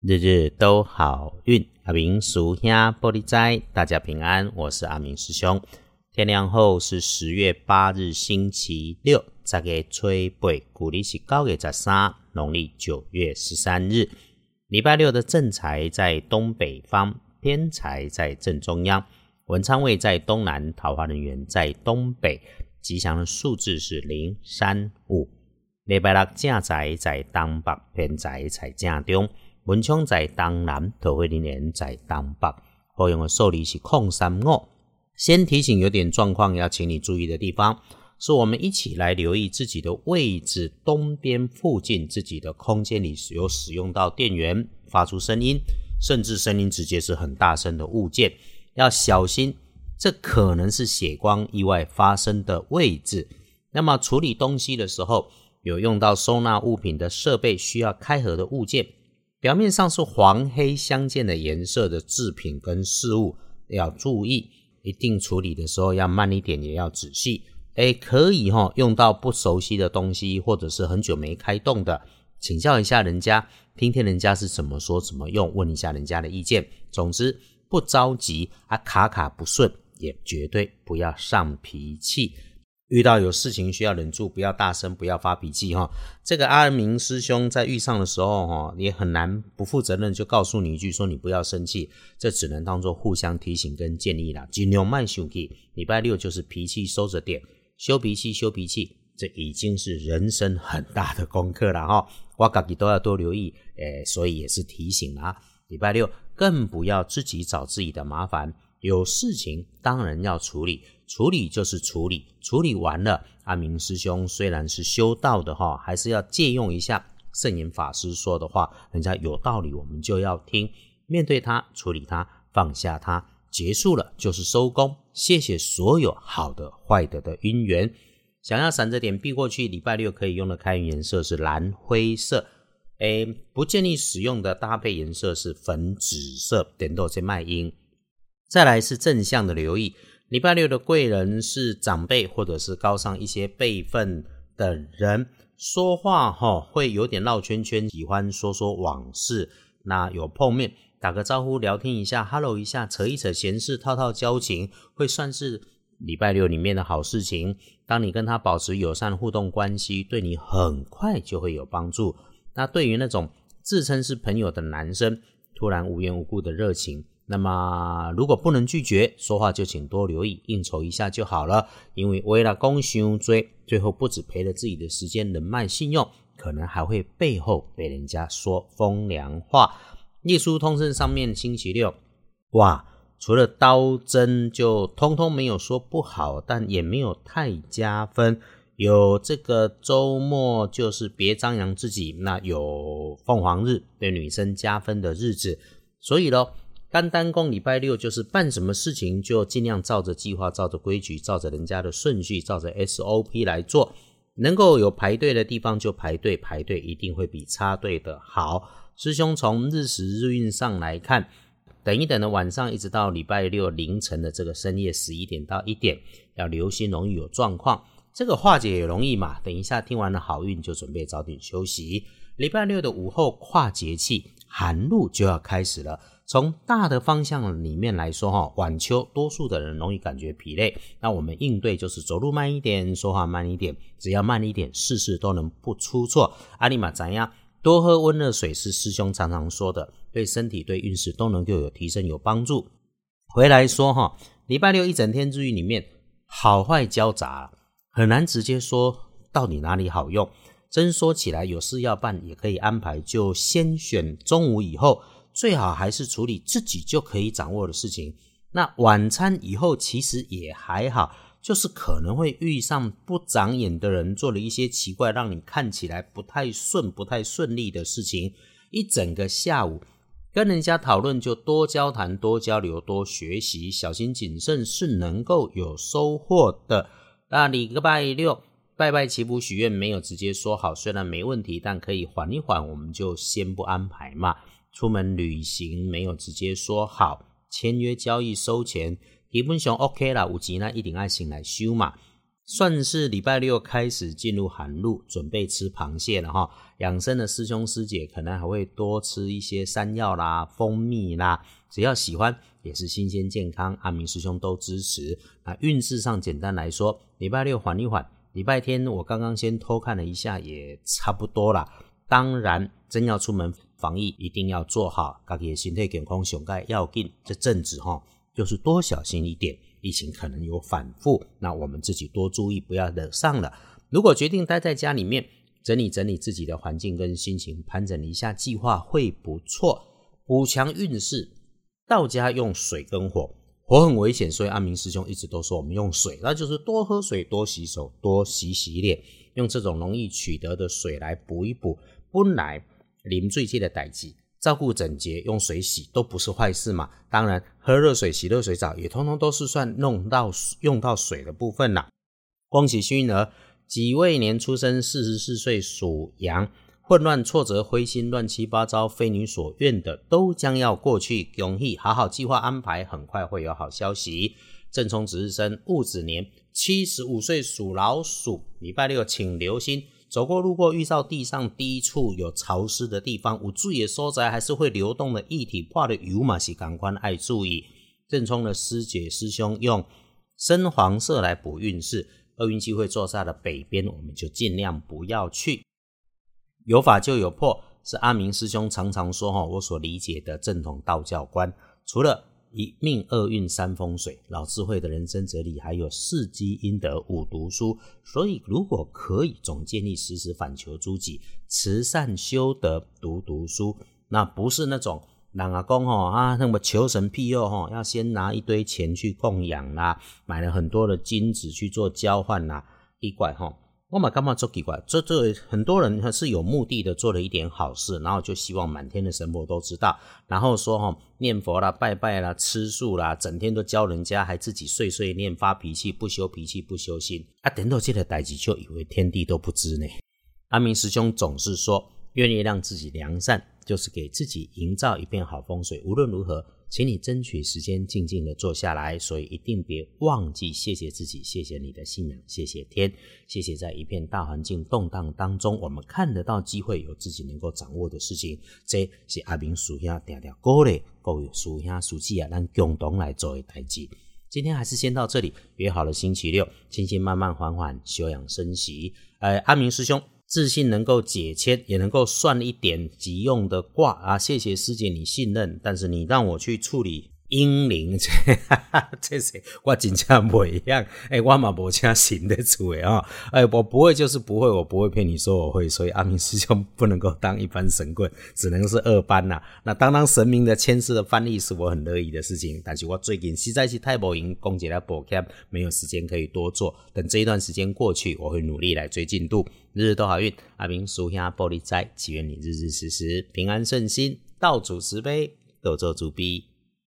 日日都好运，阿明属兄玻璃斋，大家平安，我是阿明师兄。天亮后是十月八日，星期六，这个吹背，古历是九月十三，农历九月十三日，礼拜六的正财在东北方，偏财在正中央，文昌位在东南，桃花人员在东北，吉祥的数字是零三五。礼拜六正财在东北，偏财在正中。文昌在东南，桃花人缘在东北。好用的受理是控三五。先提醒有点状况要请你注意的地方，是我们一起来留意自己的位置东边附近自己的空间里有使用到电源发出声音，甚至声音直接是很大声的物件，要小心，这可能是血光意外发生的位置。那么处理东西的时候，有用到收纳物品的设备需要开合的物件。表面上是黄黑相间的颜色的制品跟事物，要注意，一定处理的时候要慢一点，也要仔细。哎，可以哈，用到不熟悉的东西，或者是很久没开动的，请教一下人家，听听人家是怎么说怎么用，问一下人家的意见。总之不着急，啊卡卡不顺，也绝对不要上脾气。遇到有事情需要忍住，不要大声，不要发脾气哈。这个阿明师兄在遇上的时候哈，也很难不负责任就告诉你一句说你不要生气，这只能当做互相提醒跟建议啦。尽量慢生气，礼拜六就是脾气收着点，修脾气修脾气，这已经是人生很大的功课了哈。我自己都要多留意，诶，所以也是提醒啊。礼拜六更不要自己找自己的麻烦，有事情当然要处理。处理就是处理，处理完了，阿明师兄虽然是修道的哈，还是要借用一下圣严法师说的话，人家有道理，我们就要听。面对他，处理他，放下他，结束了就是收工。谢谢所有好的、坏的的因缘。想要闪着点避过去，礼拜六可以用的开运颜色是蓝灰色。诶，不建议使用的搭配颜色是粉紫色，点到这卖音。再来是正向的留意。礼拜六的贵人是长辈或者是高上一些辈分的人，说话哈会有点绕圈圈，喜欢说说往事。那有碰面打个招呼，聊天一下，hello 一下，扯一扯闲事，套套交情，会算是礼拜六里面的好事情。当你跟他保持友善互动关系，对你很快就会有帮助。那对于那种自称是朋友的男生，突然无缘无故的热情。那么，如果不能拒绝说话，就请多留意应酬一下就好了。因为为了攻胸追，最后不止赔了自己的时间、人脉、信用，可能还会背后被人家说风凉话。隶书通胜上面星期六，哇，除了刀针就通通没有说不好，但也没有太加分。有这个周末就是别张扬自己，那有凤凰日对女生加分的日子，所以咯。单单公礼拜六就是办什么事情就尽量照着计划、照着规矩、照着人家的顺序、照着 SOP 来做。能够有排队的地方就排队，排队一定会比插队的好。师兄从日时日运上来看，等一等的晚上一直到礼拜六凌晨的这个深夜十一点到一点，要留心容易有状况。这个化解也容易嘛。等一下听完了好运就准备早点休息。礼拜六的午后跨节气，寒露就要开始了。从大的方向里面来说，哈，晚秋多数的人容易感觉疲累，那我们应对就是走路慢一点，说话慢一点，只要慢一点，事事都能不出错。阿尼玛怎样？多喝温热水是师兄常常说的，对身体对运势都能够有提升有帮助。回来说哈，礼拜六一整天日语里面好坏交杂，很难直接说到底哪里好用。真说起来，有事要办也可以安排，就先选中午以后。最好还是处理自己就可以掌握的事情。那晚餐以后其实也还好，就是可能会遇上不长眼的人，做了一些奇怪，让你看起来不太顺、不太顺利的事情。一整个下午跟人家讨论，就多交谈、多交流、多学习，小心谨慎是能够有收获的。那礼拜六拜拜祈福许愿没有直接说好，虽然没问题，但可以缓一缓，我们就先不安排嘛。出门旅行没有直接说好，签约交易收钱，基本上 OK 啦。有钱呢一定爱先来修嘛。算是礼拜六开始进入寒露，准备吃螃蟹了哈。养生的师兄师姐可能还会多吃一些山药啦、蜂蜜啦，只要喜欢也是新鲜健康，阿明师兄都支持。那运势上简单来说，礼拜六缓一缓，礼拜天我刚刚先偷看了一下，也差不多啦。当然，真要出门防疫，一定要做好自己的身体健康上盖要紧。这阵子哈，就是多小心一点。疫情可能有反复，那我们自己多注意，不要惹上了。如果决定待在家里面，整理整理自己的环境跟心情，盘整一下计划会不错，补强运势。道家用水跟火，火很危险，所以阿明师兄一直都说我们用水，那就是多喝水、多洗手、多洗洗脸，用这种容易取得的水来补一补。本来淋最近的代际。照顾整洁，用水洗都不是坏事嘛。当然，喝热水、洗热水澡也通通都是算弄到用到水的部分啦。恭喜幸运儿，己未年出生，四十四岁属羊，混乱、挫折、灰心、乱七八糟、非你所愿的，都将要过去。恭喜，好好计划安排，很快会有好消息。正冲值日生戊子年，七十五岁属老鼠，礼拜六请留心。走过路过，遇到地上低处有潮湿的地方，有注意收窄还是会流动的液体，化的油嘛是感官爱注意。正冲的师姐师兄用深黄色来补运势，厄运机会坐在了北边，我们就尽量不要去。有法就有破，是阿明师兄常常说哈，我所理解的正统道教观，除了。一命二运三风水，老智慧的人生哲理，还有四积阴德五读书。所以，如果可以，总建议时时反求诸己，慈善修德，读读书。那不是那种人阿公吼啊，那么求神庇佑吼，要先拿一堆钱去供养啦，买了很多的金子去做交换啦，一怪吼。我嘛干嘛做奇怪？这这很多人他是有目的的做了一点好事，然后就希望满天的神佛都知道，然后说哈念佛啦、拜拜啦、吃素啦，整天都教人家，还自己碎碎念、发脾气、不修脾气、不修心啊！等到这个代志，就以为天地都不知呢。阿明师兄总是说，愿意让自己良善，就是给自己营造一片好风水。无论如何。请你争取时间，静静的坐下来。所以一定别忘记谢谢自己，谢谢你的信仰，谢谢天，谢谢在一片大环境动荡当中，我们看得到机会，有自己能够掌握的事情。这是阿明属下点点鼓励各位属下属记啊，共同来做一代志。今天还是先到这里，约好了星期六，轻轻慢慢缓缓休养生息。呃，阿明师兄。自信能够解签，也能够算一点急用的卦啊！谢谢师姐，你信任，但是你让我去处理。英灵，这是我真正不一样。哎，我嘛无请行得出诶啊！哎，我不会就是不会，我不会骗你说我会。所以阿明师兄不能够当一般神棍，只能是二班呐。那当当神明的签字的翻译是我很乐意的事情。但是我最近实在是太忙，公姐来补课没有时间可以多做。等这一段时间过去，我会努力来追进度。日日都好运，阿明属下玻璃斋，祈愿你日日时时平安顺心，道主慈悲，多做主逼。